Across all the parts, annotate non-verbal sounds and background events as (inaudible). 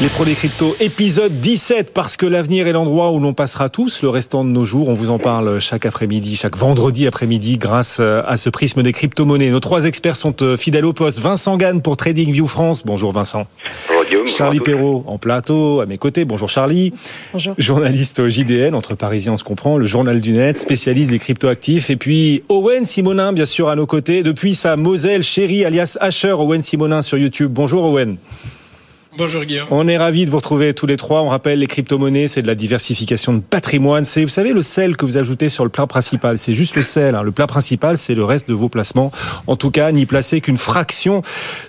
Les pros des cryptos, épisode 17, parce que l'avenir est l'endroit où l'on passera tous le restant de nos jours. On vous en parle chaque après-midi, chaque vendredi après-midi, grâce euh, à ce prisme des crypto-monnaies. Nos trois experts sont euh, fidèles au poste. Vincent Gann pour TradingView France. Bonjour Vincent. Bonjour, Charlie Perrault en plateau, à mes côtés. Bonjour Charlie. Bonjour. Journaliste au JDN, entre Parisiens on se comprend, le journal du net, spécialiste des crypto-actifs. Et puis Owen Simonin, bien sûr, à nos côtés, depuis sa Moselle chérie, alias Asher, Owen Simonin sur YouTube. Bonjour Owen. Bonjour Guillaume. On est ravis de vous retrouver tous les trois. On rappelle les crypto-monnaies, c'est de la diversification de patrimoine. C'est, vous savez, le sel que vous ajoutez sur le plat principal. C'est juste le sel. hein. Le plat principal, c'est le reste de vos placements. En tout cas, n'y placez qu'une fraction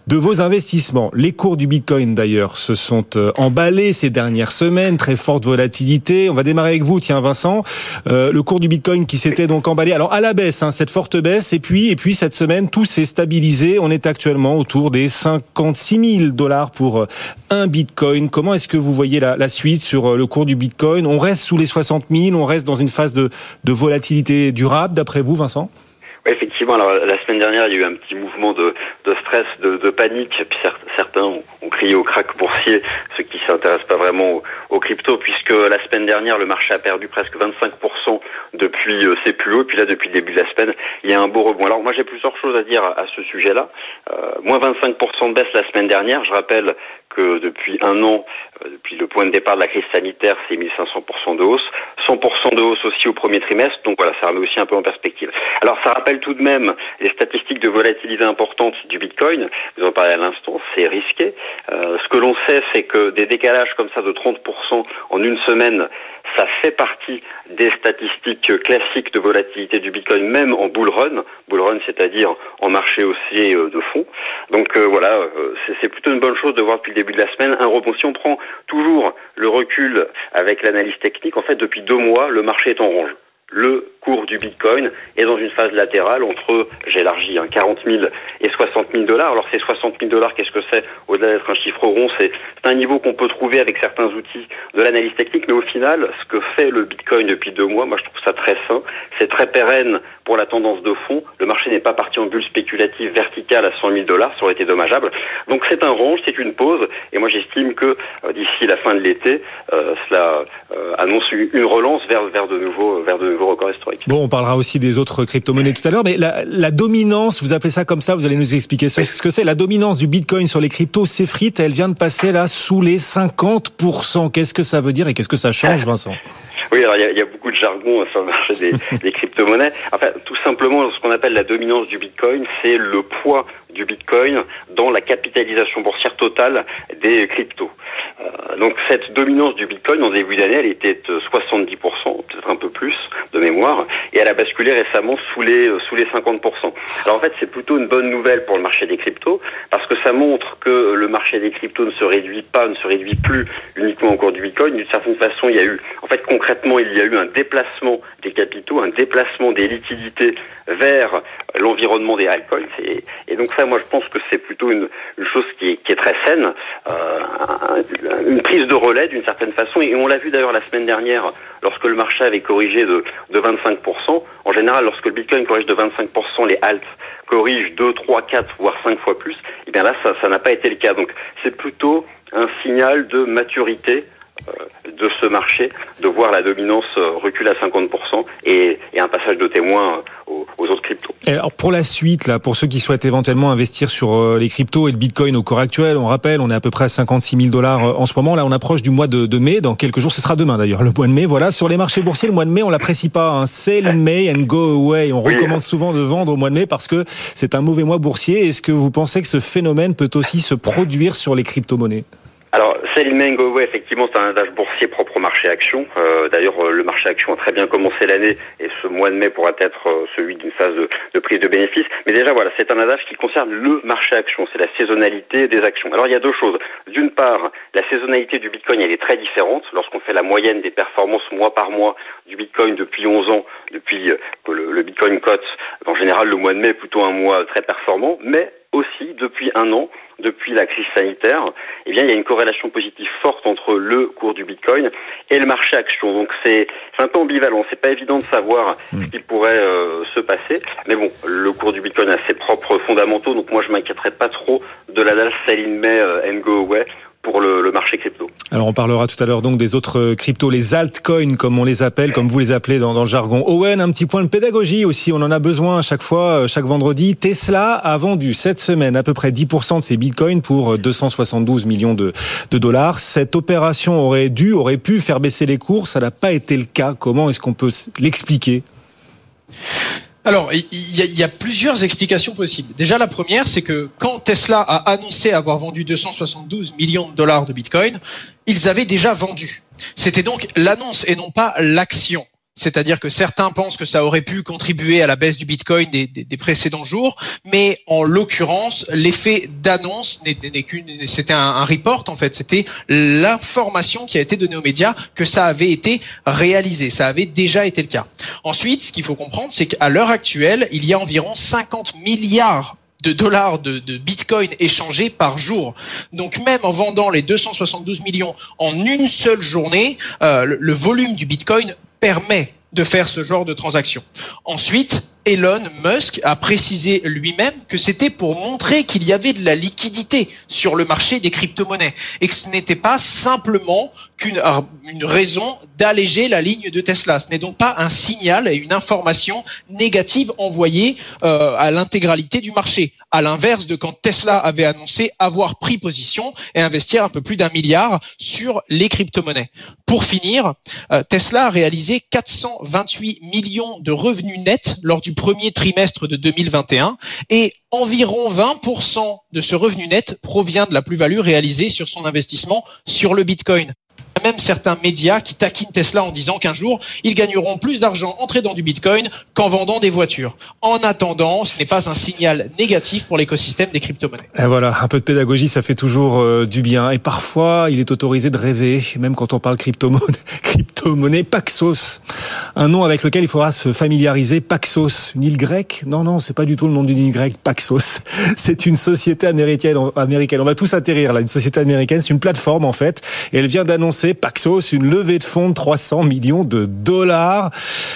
de vos investissements. Les cours du Bitcoin, d'ailleurs, se sont euh, emballés ces dernières semaines. Très forte volatilité. On va démarrer avec vous, tiens, Vincent. Euh, le cours du Bitcoin qui s'était donc emballé. Alors, à la baisse, hein, cette forte baisse. Et puis, et puis, cette semaine, tout s'est stabilisé. On est actuellement autour des 56 000 dollars pour un bitcoin. Comment est-ce que vous voyez la, suite sur euh, le cours du bitcoin? On reste sous les 60 000, on reste dans une phase de, de volatilité durable, d'après vous, Vincent? Oui, effectivement, alors la semaine dernière, il y a eu un petit mouvement de, de stress, de, panique, puis cer- certains ont, crié au crack boursier, ceux qui s'intéressent pas vraiment aux, aux cryptos, puisque la semaine dernière, le marché a perdu presque 25% depuis euh, ses plus hauts, puis là, depuis le début de la semaine, il y a un beau rebond. Alors moi, j'ai plusieurs choses à dire à, à ce sujet-là. Euh, moins 25% de baisse la semaine dernière, je rappelle que depuis un an, euh, depuis le point de départ de la crise sanitaire, c'est 1500% de hausse, 100% de hausse aussi au premier trimestre, donc voilà, ça remet aussi un peu en perspective. Alors ça rappelle tout de même les statistiques de volatilité importante du Bitcoin, vous en parlez à l'instant, c'est risqué. Euh, ce que l'on sait, c'est que des décalages comme ça de 30% en une semaine, ça fait partie des statistiques classiques de volatilité du Bitcoin, même en bull run. Bull run, c'est-à-dire en marché haussier euh, de fond. Donc euh, voilà, euh, c'est plutôt une bonne chose de voir depuis le début de la semaine un rebond. Si on prend toujours le recul avec l'analyse technique, en fait, depuis deux mois, le marché est en ronge le cours du Bitcoin est dans une phase latérale entre, j'élargis, hein, 40 000 et 60 000 dollars. Alors ces 60 000 dollars, qu'est-ce que c'est? Au-delà d'être un chiffre rond, c'est un niveau qu'on peut trouver avec certains outils de l'analyse technique, mais au final, ce que fait le Bitcoin depuis deux mois, moi je trouve ça très sain, c'est très pérenne pour la tendance de fond. Le marché n'est pas parti en bulle spéculative verticale à 100 000 dollars, ça aurait été dommageable. Donc c'est un range, c'est une pause, et moi j'estime que euh, d'ici la fin de l'été, euh, cela euh, annonce une relance vers, vers de nouveaux vers de nouveaux records historiques. Bon, on parlera aussi des autres crypto-monnaies tout à l'heure, mais la, la dominance, vous appelez ça comme ça, vous allez nous expliquer ce, ce que c'est. La dominance du Bitcoin sur les cryptos s'effrite, elle vient de passer là sous les 50%. Qu'est-ce que ça veut dire et qu'est-ce que ça change, Vincent? (laughs) Oui, alors il y a, il y a beaucoup de jargon sur le marché des, (laughs) des crypto-monnaies. Enfin, tout simplement, ce qu'on appelle la dominance du Bitcoin, c'est le poids du Bitcoin dans la capitalisation boursière totale des cryptos. Euh, donc cette dominance du Bitcoin en début d'année, elle était de 70%, peut-être un peu plus de mémoire, et elle a basculé récemment sous les sous les 50%. Alors en fait, c'est plutôt une bonne nouvelle pour le marché des cryptos parce que ça montre que le marché des cryptos ne se réduit pas, ne se réduit plus uniquement au cours du Bitcoin. D'une certaine façon, il y a eu, en fait, concrètement, il y a eu un déplacement des capitaux, un déplacement des liquidités vers l'environnement des altcoins. Et, donc ça, moi, je pense que c'est plutôt une, une chose qui est, qui est très saine, euh, un- une prise de relais d'une certaine façon. Et on l'a vu d'ailleurs la semaine dernière, lorsque le marché avait corrigé de, de 25%. En général, lorsque le Bitcoin corrige de 25%, les alts corrigent 2, 3, 4, voire 5 fois plus. Et bien là, ça n'a pas été le cas. Donc c'est plutôt un signal de maturité de ce marché, de voir la dominance euh, reculer à 50% et, et un passage de témoin euh, aux, aux autres cryptos. Et alors pour la suite, là, pour ceux qui souhaitent éventuellement investir sur euh, les cryptos et le Bitcoin au cours actuel, on rappelle, on est à peu près à 56 000 dollars euh, en ce moment. Là, on approche du mois de, de mai. Dans quelques jours, ce sera demain d'ailleurs, le mois de mai. Voilà, sur les marchés boursiers, le mois de mai, on l'apprécie pas. Hein. Sell in May and go away. On Oui. recommande souvent de vendre au mois de mai parce que c'est un mauvais mois boursier. Est-ce que vous pensez que ce phénomène peut aussi se produire sur les crypto-monnaies? Alors, Go Away, effectivement, c'est un adage boursier propre au marché action. Euh, D'ailleurs, euh, le marché action a très bien commencé l'année et ce mois de mai pourra être euh, celui d'une phase de, de prise de bénéfices. Mais déjà, voilà, c'est un adage qui concerne le marché action. C'est la saisonnalité des actions. Alors, il y a deux choses. D'une part, la saisonnalité du Bitcoin, elle est très différente. Lorsqu'on fait la moyenne des performances mois par mois du Bitcoin depuis 11 ans, depuis euh, que le, le Bitcoin cote, en général, le mois de mai est plutôt un mois très performant. Mais aussi, depuis un an, depuis la crise sanitaire, eh bien, il y a une corrélation positive forte entre le cours du Bitcoin et le marché action. Donc c'est un peu ambivalent. C'est pas évident de savoir hmm. ce qui pourrait euh, se passer. Mais bon, le cours du Bitcoin a ses propres fondamentaux. Donc moi, je m'inquiéterais pas trop de la dalle sell in May and go away pour le, marché crypto. Alors on parlera tout à l'heure donc des autres euh, cryptos, les altcoins comme on les appelle, comme vous les appelez dans, le jargon. Owen, un petit point de pédagogie aussi, on en a besoin à chaque fois, euh, chaque vendredi. Tesla a vendu cette semaine à peu près 10% de ses bitcoins pour 272 euh, millions de dollars. Cette opération aurait dû, aurait pu faire baisser les cours, ça n'a pas été le cas. Comment est-ce qu'on peut l'expliquer? Alors, il y, a plusieurs explications possibles. Déjà, la première, c'est que quand Tesla a annoncé avoir vendu 272 millions de dollars de Bitcoin, ils avaient déjà vendu. C'était donc l'annonce et non pas l'action c'est-à-dire que certains pensent que ça aurait pu contribuer à la baisse du Bitcoin des, précédents jours, mais en l'occurrence, l'effet d'annonce n'est qu'une, c'était un, report en fait, c'était l'information qui a été donnée aux médias que ça avait été réalisé, ça avait déjà été le cas. Ensuite, ce qu'il faut comprendre, c'est qu'à l'heure actuelle, il y a environ 50 milliards de dollars de, bitcoin échangés par jour. Donc même en vendant les 272 millions en une seule journée, euh, le, volume du bitcoin permet de faire ce genre de transaction. Ensuite, Elon Musk a précisé lui-même que c'était pour montrer qu'il y avait de la liquidité sur le marché des crypto-monnaies et que ce n'était pas simplement qu'une une raison d'alléger la ligne de Tesla. Ce n'est donc pas un signal et une information négative envoyée euh, à l'intégralité du marché, à l'inverse de quand Tesla avait annoncé avoir pris position et investir un peu plus d'un milliard sur les crypto-monnaies. Pour finir, euh, Tesla a réalisé 428 millions de revenus nets lors du premier trimestre de 2021 et environ 20% de ce revenu net provient de la plus-value réalisée sur son investissement sur le Bitcoin même certains médias qui taquinent Tesla en disant qu'un jour, ils gagneront plus d'argent entré dans du Bitcoin qu'en vendant des voitures. En attendant, ce n'est pas un signal négatif pour l'écosystème des crypto-monnaies. Et voilà, un peu de pédagogie, ça fait toujours euh, du bien. Et parfois, il est autorisé de rêver, même quand on parle crypto-monnaie. (laughs) Crypto-monnaie Paxos, un nom avec lequel il faudra se familiariser. Paxos, une île grecque? Non, non, c'est pas du tout le nom d'une île grecque. Paxos, (laughs) c'est une société américaine. Américaine. On va tous atterrir là. Une société américaine, c'est une plateforme en fait, et elle vient d'annoncer Paxos, une levée de fonds de 300 millions de dollars.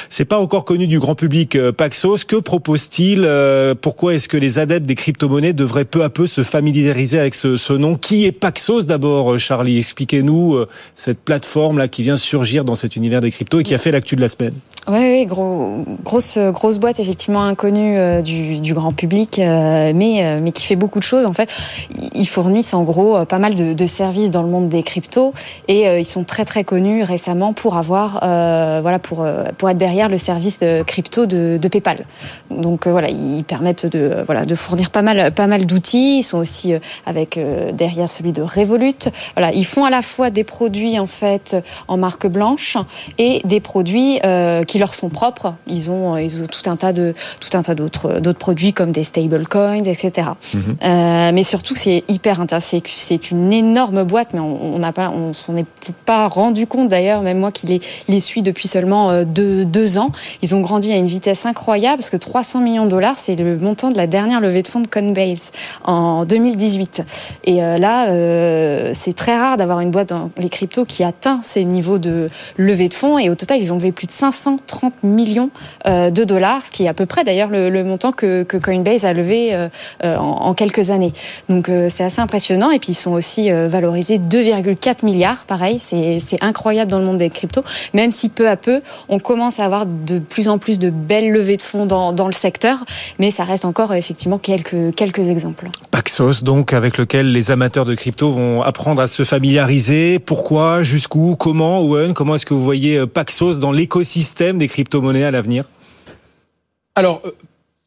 C'est pas encore connu du grand public euh, Paxos. Que propose-t-il euh, Pourquoi est-ce que les adeptes des crypto-monnaies devraient peu à peu se familiariser avec ce, nom? Qui est Paxos d'abord, euh, Charlie? Expliquez-nous cette plateforme là qui vient surgir dans cet univers des cryptos et qui a fait l'actu de la semaine. Oui, oui gros, grosse, grosse boîte effectivement inconnue du, grand public, mais, mais qui fait beaucoup de choses. En fait, ils fournissent en gros pas mal de, services dans le monde des cryptos et ils sont très très connus récemment pour avoir, euh, voilà, pour euh, pour être derrière le service de crypto de, de PayPal. Donc euh, voilà, ils permettent de voilà de fournir pas mal pas mal d'outils. Ils sont aussi avec derrière celui de Revolut. Voilà, ils font à la fois des produits en fait en marque blanche et des produits qui leur sont propres. Ils ont ils ont tout un tas de tout un tas d'autres d'autres produits comme des stablecoins, etc. Mhm. mais surtout, c'est hyper intéressant. C'est une énorme boîte, mais on n'a pas, on s'en est pas rendu compte d'ailleurs, même moi qui les, les suis depuis seulement euh, deux, deux, ans. Ils ont grandi à une vitesse incroyable parce que 300 millions de dollars, c'est le montant de la dernière levée de fonds de Coinbase en 2018. Et euh, là, euh, c'est très rare d'avoir une boîte dans les cryptos qui atteint ces niveaux de levée de fonds. Et au total, ils ont levé plus de 530 millions de dollars, ce qui est à peu près d'ailleurs le, montant que, Coinbase a levé en, en, quelques années. Donc c'est assez impressionnant. Et puis ils sont aussi valorisés 2,4 milliards, pareil c'est incroyable dans le monde des cryptos, même si peu à peu, on commence à avoir de plus en plus de belles levées de fonds dans, le secteur, mais ça reste encore effectivement quelques, quelques exemples. Paxos, donc, avec lequel les amateurs de crypto vont apprendre à se familiariser. Pourquoi, jusqu'où, comment, Owen, comment que vous voyez euh, Paxos dans l'écosystème des crypto-monnaies à l'avenir? Alors, euh,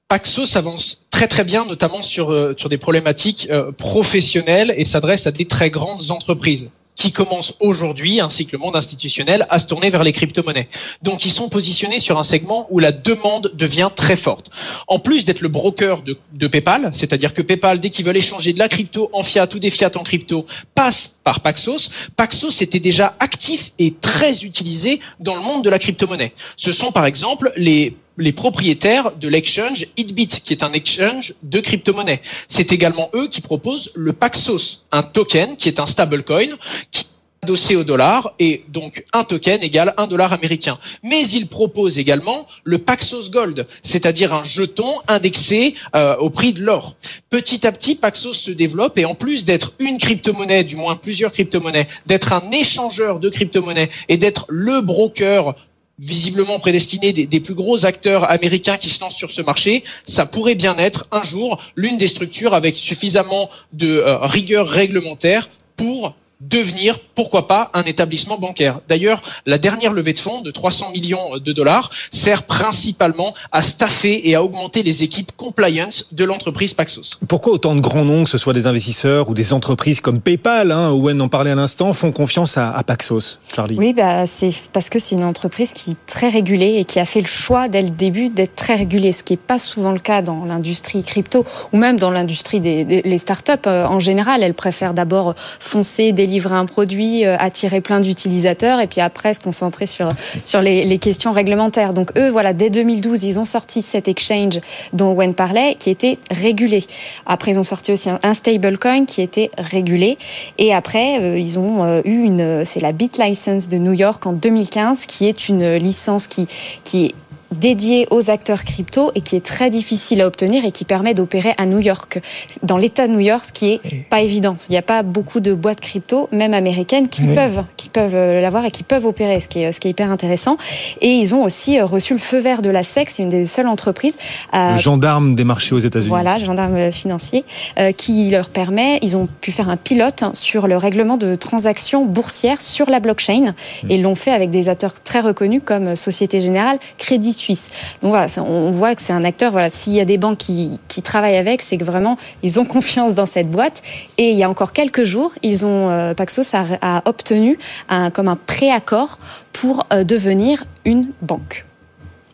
Paxos avance très très bien, notamment sur, euh, sur des problématiques professionnelles et s'adresse à des très grandes entreprises qui commence aujourd'hui, ainsi que le monde institutionnel, à se tourner vers les crypto-monnaies. Donc ils sont positionnés sur un segment où la demande devient très forte. En plus d'être le broker de, de PayPal, c'est-à-dire que PayPal, dès qu'ils veulent échanger de la crypto en fiat ou des fiat en crypto, passe par Paxos. Paxos était déjà actif et très utilisé dans le monde de la crypto-monnaie. Ce sont par exemple les les propriétaires de l'exchange Hitbit, qui est un exchange de crypto-monnaies. C'est également eux qui proposent le Paxos, un token qui est un stablecoin qui est adossé au dollar et donc un token égale un dollar américain. Mais ils proposent également le Paxos Gold, c'est-à-dire un jeton indexé euh, au prix de l'or. Petit à petit, Paxos se développe et en plus d'être une crypto-monnaie, du moins plusieurs crypto-monnaies, d'être un échangeur de crypto-monnaies et d'être le broker visiblement prédestiné des, plus gros acteurs américains qui se lancent sur ce marché, ça pourrait bien être un jour l'une des structures avec suffisamment de euh, rigueur réglementaire pour devenir, pourquoi pas, un établissement bancaire. D'ailleurs, la dernière levée de fonds de 300 millions de dollars sert principalement à staffer et à augmenter les équipes compliance de l'entreprise Paxos. Pourquoi autant de grands noms, que ce soit des investisseurs ou des entreprises comme PayPal, hein, Owen en parlait à l'instant, font confiance à, à, Paxos, Charlie? Oui, bah, c'est parce que c'est une entreprise qui est très régulée et qui a fait le choix dès le début d'être très régulée, ce qui n'est pas souvent le cas dans l'industrie crypto ou même dans l'industrie des, des les startups euh, en général. Elles préfèrent d'abord foncer, des livrer un produit, euh, attirer plein d'utilisateurs et puis après se concentrer sur sur les, questions réglementaires. Donc eux, voilà, dès 2012, ils ont sorti cet exchange dont Wen parlait, qui était régulé. Après, ils ont sorti aussi un, stablecoin qui était régulé. Et après, euh, ils ont euh, eu une, c'est la BitLicense de New York en 2015, qui est une licence qui qui est dédié aux acteurs crypto et qui est très difficile à obtenir et qui permet d'opérer à New York, dans l'État de New York, ce qui est oui. pas évident. Il n'y a pas beaucoup de boîtes crypto, même américaines, qui oui. peuvent, qui peuvent l'avoir et qui peuvent opérer, ce qui est, ce qui est hyper intéressant. Et ils ont aussi reçu le feu vert de la SEC, c'est une des seules entreprises. À, le gendarme des marchés aux États-Unis. Voilà, gendarme financier, euh, qui leur permet, ils ont pu faire un pilote sur le règlement de transactions boursières sur la blockchain mmh. et l'ont fait avec des acteurs très reconnus comme Société Générale, Crédit Suisse. Donc voilà, on voit que c'est un acteur. Voilà, s'il y a des banques qui, qui travaillent avec, c'est que vraiment ils ont confiance dans cette boîte. Et il y a encore quelques jours, ils ont euh, Paxos a, obtenu un, comme un préaccord pour euh, devenir une banque.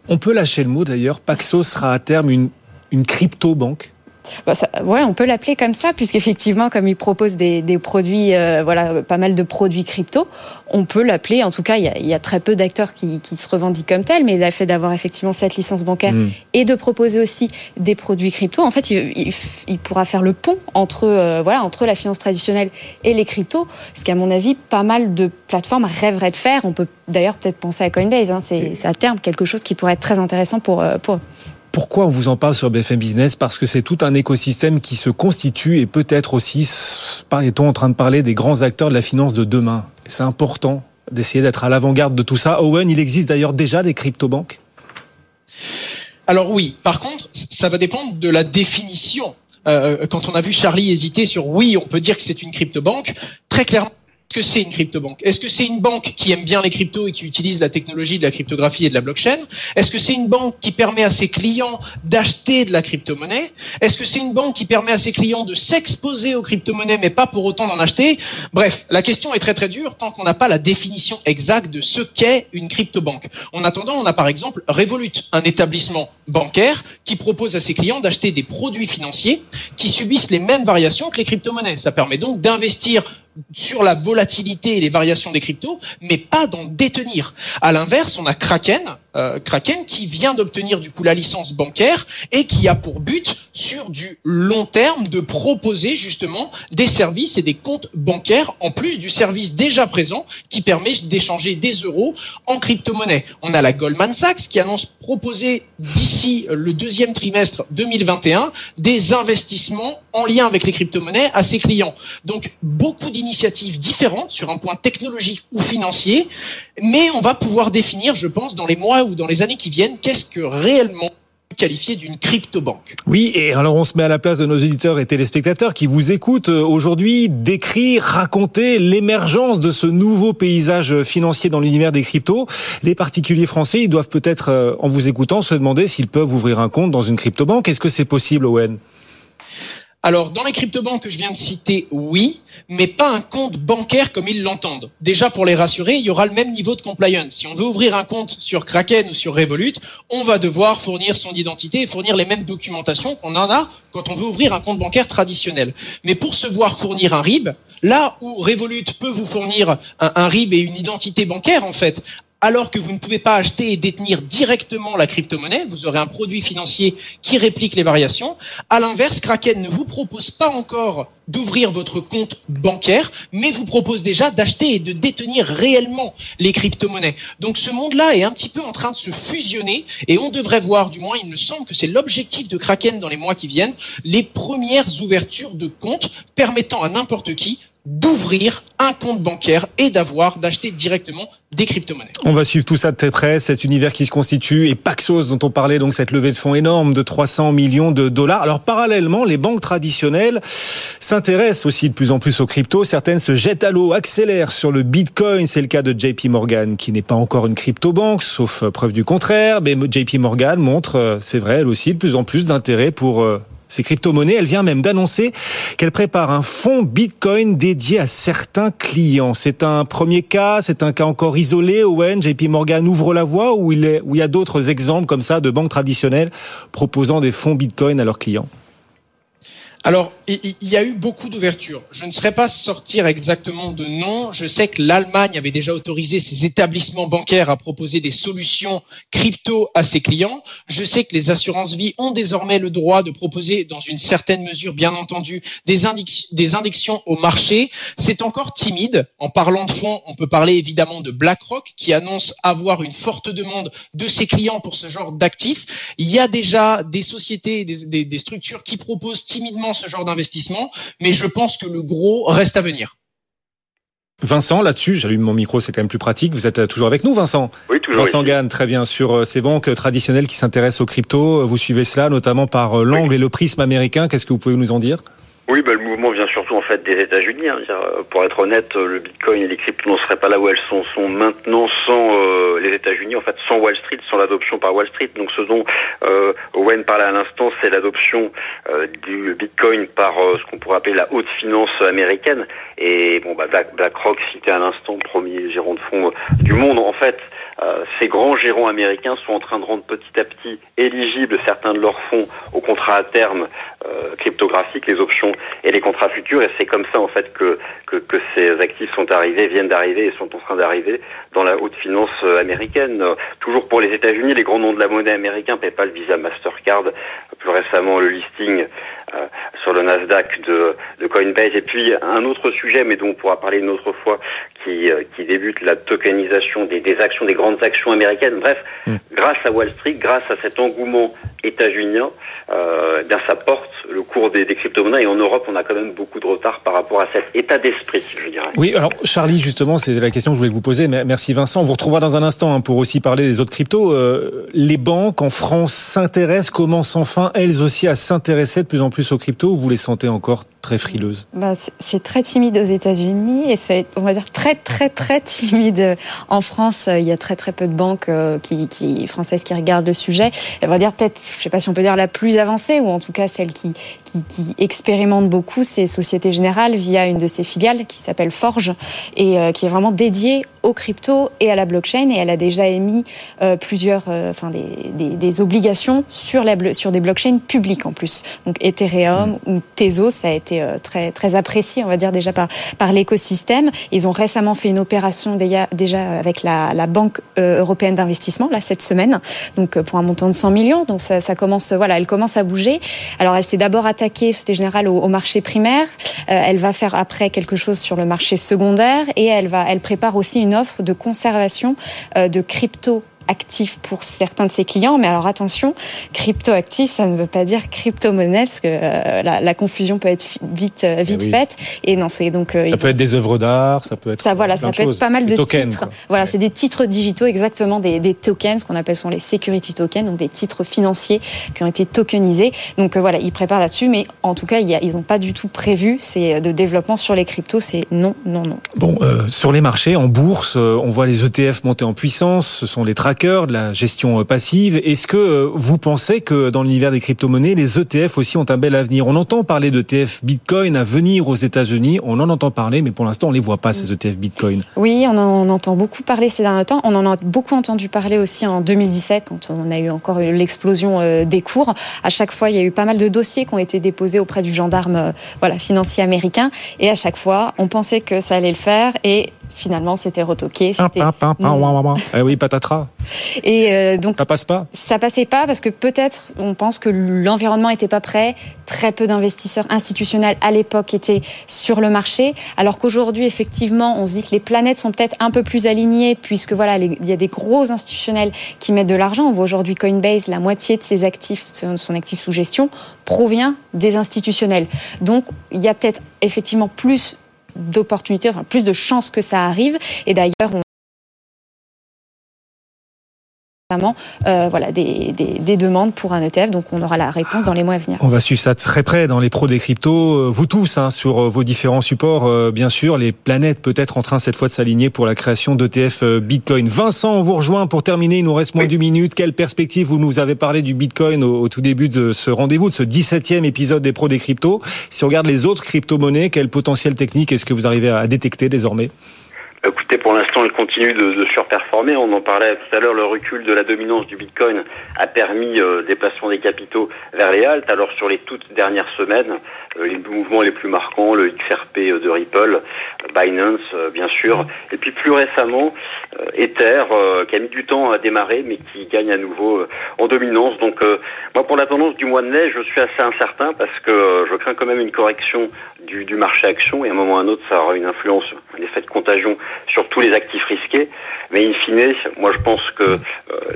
On peut lâcher le mot d'ailleurs. Paxos sera à terme une, une crypto banque. Bah ça, ouais, on peut l'appeler comme ça, puisqu'effectivement, comme il propose des, des produits, euh, voilà, pas mal de produits crypto, on peut l'appeler. En tout cas, il y a, il y a très peu d'acteurs qui, qui, se revendiquent comme tel, mais le fait d'avoir effectivement cette licence bancaire mmh. et de proposer aussi des produits crypto, en fait, il, il, il pourra faire le pont entre, euh, voilà, entre la finance traditionnelle et les cryptos, ce qu'à mon avis, pas mal de plateformes rêveraient de faire. On peut d'ailleurs peut-être penser à Coinbase. Hein, C'est à terme quelque chose qui pourrait être très intéressant pour, euh, pour pourquoi on vous en parle sur BFM Business? Parce que c'est tout un écosystème qui se constitue et peut-être aussi, est-on en train de parler des grands acteurs de la finance de demain. C'est important d'essayer d'être à l'avant-garde de tout ça. Owen, il existe d'ailleurs déjà des crypto-banques? Alors oui, par contre, ça va dépendre de la définition. Euh, quand on a vu Charlie hésiter sur oui, on peut dire que c'est une crypto-banque, très clairement, que c'est une crypto-banque? Est-ce que c'est une banque qui aime bien les cryptos et qui utilise la technologie de la cryptographie et de la blockchain? Est-ce que c'est une banque qui permet à ses clients d'acheter de la crypto-monnaie? Est-ce que c'est une banque qui permet à ses clients de s'exposer aux crypto-monnaies mais pas pour autant d'en acheter? Bref, la question est très très dure tant qu'on n'a pas la définition exacte de ce qu'est une crypto-banque. En attendant, on a par exemple Revolut, un établissement bancaire qui propose à ses clients d'acheter des produits financiers qui subissent les mêmes variations que les crypto-monnaies. Ça permet donc d'investir sur la volatilité et les variations des cryptos, mais pas d'en détenir. À l'inverse, on a Kraken, euh, Kraken qui vient d'obtenir du coup la licence bancaire et qui a pour but sur du long terme de proposer justement des services et des comptes bancaires en plus du service déjà présent qui permet d'échanger des euros en crypto-monnaie. On a la Goldman Sachs qui annonce proposer d'ici le deuxième trimestre 2021 des investissements en lien avec les crypto-monnaies à ses clients. Donc beaucoup d'initiatives différentes sur un point technologique ou financier, mais on va pouvoir définir, je pense, dans les mois ou dans les années qui viennent, qu'est-ce que réellement qualifié d'une crypto-banque? Oui, et alors on se met à la place de nos auditeurs et téléspectateurs qui vous écoutent aujourd'hui décrire, raconter l'émergence de ce nouveau paysage financier dans l'univers des cryptos. Les particuliers français, ils doivent peut-être, en vous écoutant, se demander s'ils peuvent ouvrir un compte dans une crypto-banque. Est-ce que c'est possible, Owen? Alors, dans les crypto-banques que je viens de citer, oui, mais pas un compte bancaire comme ils l'entendent. Déjà, pour les rassurer, il y aura le même niveau de compliance. Si on veut ouvrir un compte sur Kraken ou sur Revolut, on va devoir fournir son identité et fournir les mêmes documentations qu'on en a quand on veut ouvrir un compte bancaire traditionnel. Mais pour se voir fournir un RIB, là où Revolut peut vous fournir un, un RIB et une identité bancaire, en fait, alors que vous ne pouvez pas acheter et détenir directement la crypto-monnaie, vous aurez un produit financier qui réplique les variations. À l'inverse, Kraken ne vous propose pas encore d'ouvrir votre compte bancaire, mais vous propose déjà d'acheter et de détenir réellement les crypto-monnaies. Donc ce monde-là est un petit peu en train de se fusionner et on devrait voir, du moins il me semble que c'est l'objectif de Kraken dans les mois qui viennent, les premières ouvertures de comptes permettant à n'importe qui d'ouvrir un compte bancaire et d'avoir, d'acheter directement des crypto-monnaies. On va suivre tout ça de très près, cet univers qui se constitue et Paxos dont on parlait, donc cette levée de fonds énorme de 300 millions de dollars. Alors parallèlement, les banques traditionnelles s'intéressent aussi de plus en plus aux cryptos. Certaines se jettent à l'eau, accélèrent sur le Bitcoin. C'est le cas de JP Morgan, qui n'est pas encore une crypto-banque, sauf preuve du contraire. Mais JP Morgan montre, euh, c'est vrai, elle aussi, de plus en plus d'intérêt pour euh, ces crypto-monnaies. Elle vient même d'annoncer qu'elle prépare un fonds Bitcoin dédié à certains clients. C'est un premier cas, c'est un cas encore isolé. Owen, JP Morgan ouvre la voie ou il, il y a d'autres exemples comme ça de banques traditionnelles proposant des fonds Bitcoin à leurs clients? Alors, il y a eu beaucoup d'ouvertures. Je ne saurais pas sortir exactement de nom. Je sais que l'Allemagne avait déjà autorisé ses établissements bancaires à proposer des solutions crypto à ses clients. Je sais que les assurances vie ont désormais le droit de proposer, dans une certaine mesure, bien entendu, des, des indexations au marché. C'est encore timide. En parlant de fonds, on peut parler évidemment de BlackRock, qui annonce avoir une forte demande de ses clients pour ce genre d'actifs. Il y a déjà des sociétés, des structures qui proposent timidement ce genre d'investissement, mais je pense que le gros reste à venir. Vincent, là-dessus, j'allume mon micro, c'est quand même plus pratique. Vous êtes euh, toujours avec nous, Vincent Oui, toujours. Vincent Gann, très bien. Sur euh, ces banques traditionnelles qui s'intéressent aux cryptos, vous suivez cela notamment par euh, l'angle et le prisme américain. Qu'est-ce que vous pouvez nous en dire? Oui, bah, le mouvement vient des États-Unis. Hein. Pour être honnête, le Bitcoin et les cryptos ne seraient pas là où elles sont, maintenant sans euh, les États-Unis, en fait, sans Wall Street, sans l'adoption par Wall Street. Donc, ce dont euh, Owen parlait à l'instant, c'est l'adoption euh, du Bitcoin par ce qu'on pourrait appeler la haute finance américaine. Et bon, bah, BlackRock, cité à l'instant, premier gérant de fonds du monde, en fait. Ces grands gérants américains sont en train de rendre petit à petit éligibles certains de leurs fonds aux contrats à terme euh, cryptographiques, les options et les contrats futurs. Et c'est comme ça en fait que, que, que, ces actifs sont arrivés, viennent d'arriver et sont en train d'arriver dans la haute finance euh, américaine. toujours pour les États-Unis, les grands noms de la monnaie américaine, PayPal, Visa, Mastercard, plus récemment le listing euh, sur le Nasdaq de, de, Coinbase. Et puis un autre sujet, mais dont on pourra parler une autre fois, qui, qui débute la tokenisation des, des actions, des grandes actions américaines. Bref, mm. grâce à Wall Street, grâce à cet engouement états-unien, euh, bien ça porte le cours des, des crypto-monnaies et en Europe on a quand même beaucoup de retard par rapport à cet état d'esprit, je dirais. Oui, alors Charlie, justement, c'est la question que je voulais vous poser. Merci Vincent. On vous retrouvera dans un instant hein, pour aussi parler des autres cryptos. Euh, les banques en France s'intéressent, commencent enfin elles aussi à s'intéresser de plus en plus aux cryptos ou vous les sentez encore très frileuse bah, C'est très timide aux États-Unis et c'est, on va dire, très, très, très (laughs) timide en France. Il y a très, très peu de banques euh, qui, qui, françaises qui regardent le sujet. On va dire peut-être, je sais pas si on peut dire la plus avancée ou en tout cas celle qui, qui, qui expérimente beaucoup, c'est Société Générale via une de ses filiales qui s'appelle Forge et euh, qui est vraiment dédiée aux cryptos et à la blockchain et elle a déjà émis euh, plusieurs, enfin des, des, des, obligations sur, la, sur des blockchains publiques en plus. Donc Ethereum mmh. ou Tezos, ça a été euh, très très apprécié, on va dire déjà par par l'écosystème. Ils ont récemment fait une opération déjà déjà avec la, la Banque euh, européenne d'investissement là cette semaine, donc euh, pour un montant de 100 millions. Donc ça, ça commence, voilà, elle commence à bouger. Alors elle s'est d'abord attaquée, c'était général au, au, marché primaire. elle va faire après quelque chose sur le marché secondaire et elle va, elle prépare aussi une offre de conservation de crypto actif pour certains de ses clients. Mais alors attention, crypto-actif, ça ne veut pas dire crypto-monnaie, parce que euh, la, la, confusion peut être vite, euh, vite eh faite. Et non, c'est donc. Euh, ça peut être des œuvres d'art, ça peut être. Ça, voilà, ça peut être pas mal de titres. Voilà, c'est des titres digitaux, exactement, des, des tokens, ce qu'on appelle sont les security tokens, donc des titres financiers qui ont été tokenisés. Donc voilà, ils préparent là-dessus, mais en tout cas, il y a, ils n'ont pas du tout prévu c'est de développement sur les cryptos. C'est non, non, non. Bon, sur les marchés, en bourse, on voit les ETF monter en puissance. Ce sont les de la gestion euh, passive. Est-ce que euh, vous pensez que dans l'univers des crypto-monnaies, les ETF aussi ont un bel avenir? On entend parler d'ETF Bitcoin à venir aux États-Unis. On en entend parler, mais pour l'instant, on les voit pas, ces ETF Bitcoin. Oui, on en entend beaucoup parler ces derniers temps. On en a beaucoup entendu parler aussi en 2017, quand on a eu encore l'explosion euh, des cours. À chaque fois, il y a eu pas mal de dossiers qui ont été déposés auprès du gendarme voilà, financier américain. Et à chaque fois, on pensait que ça allait le faire. Et finalement, c'était retoqué. C'était... ouah, ouah, ouah. Eh oui, patatras. Et euh, donc, Ça passe pas. ça passait pas parce que peut-être on pense que l'environnement était pas prêt. Très peu d'investisseurs institutionnels à l'époque étaient sur le marché, alors qu'aujourd'hui effectivement on se dit que les planètes sont peut-être un peu plus alignées puisque voilà les- il y a des gros institutionnels qui mettent de l'argent. On voit aujourd'hui Coinbase, la moitié de ses actifs, son actif sous gestion provient des institutionnels. Donc il y a peut-être effectivement plus d'opportunités, enfin, plus de chances que ça arrive. Et d'ailleurs notamment euh, voilà, des, des, des demandes pour un ETF. Donc on aura la réponse dans les mois à venir. On va suivre ça très près dans les pros des cryptos. Euh, Vous tous, hein, sur euh, vos différents supports, euh, bien sûr, les planètes peut-être en train cette fois de s'aligner pour la création d'ETF Bitcoin. Vincent, on vous rejoint pour terminer. Il nous reste moins Oui. d'une minute. Quelle perspective Vous nous avez parlé du Bitcoin au, au tout début de ce rendez-vous, de ce 17e épisode des pros des cryptos? Si on regarde les autres crypto-monnaies, quel potentiel technique est-ce que vous arrivez à détecter désormais? Écoutez, pour l'instant, continue de, surperformer. On en parlait tout à l'heure, le recul de la dominance du Bitcoin a permis euh, des placements des capitaux vers les haltes. Alors sur les toutes dernières semaines, euh, les mouvements les plus marquants, le XRP de Ripple, Binance, euh, bien sûr, et puis plus récemment, euh, Ether, euh, qui a mis du temps à démarrer, mais qui gagne à nouveau euh, en dominance. Donc euh, moi, pour la tendance du mois de mai, je suis assez incertain parce que euh, je crains quand même une correction du, du marché action et à un moment ou à un autre, ça aura une influence, un effet de contagion sur tous les actifs risqués. Mais in fine, moi je pense que euh,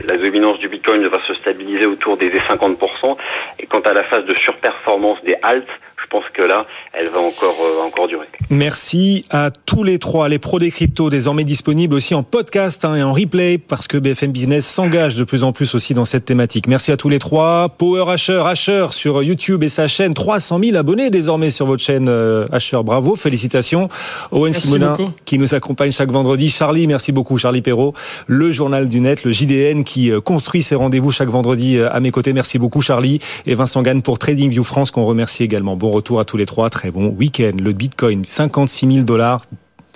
la dominance du Bitcoin va se stabiliser autour des 50%. Et quant à la phase de surperformance des halts, je pense que là, elle va encore, euh, encore durer. Merci à tous les trois, les pros des cryptos, désormais disponibles aussi en podcast hein, et en replay, parce que BFM Business s'engage de plus en plus aussi dans cette thématique. Merci à tous les trois. Power Asher, Asher sur YouTube et sa chaîne, 300 000 abonnés désormais sur votre chaîne euh, Asher. Bravo, félicitations. Owen Merci Simonin beaucoup. qui nous accompagne chaque vendredi. Charlie, merci beaucoup, Charlie Perrault, le journal du net, le JDN qui euh, construit ses rendez-vous chaque vendredi euh, à mes côtés. Merci beaucoup, Charlie. Et Vincent Gann pour TradingView France qu'on remercie également. Bon retour à tous les trois. Très bon week-end. Le Bitcoin, 56 000 dollars.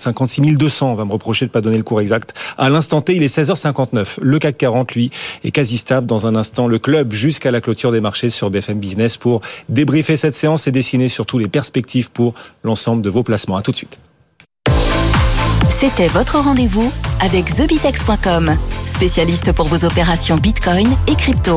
56 200, on va me reprocher de pas donner le cours exact. À l'instant T, il est 16h59. Le CAC 40, lui, est quasi stable. Dans un instant, le club jusqu'à la clôture des marchés sur BFM Business pour débriefer cette séance et dessiner surtout les perspectives pour l'ensemble de vos placements. À tout de suite. C'était votre rendez-vous avec TheBitex.com, spécialiste pour vos opérations Bitcoin et crypto.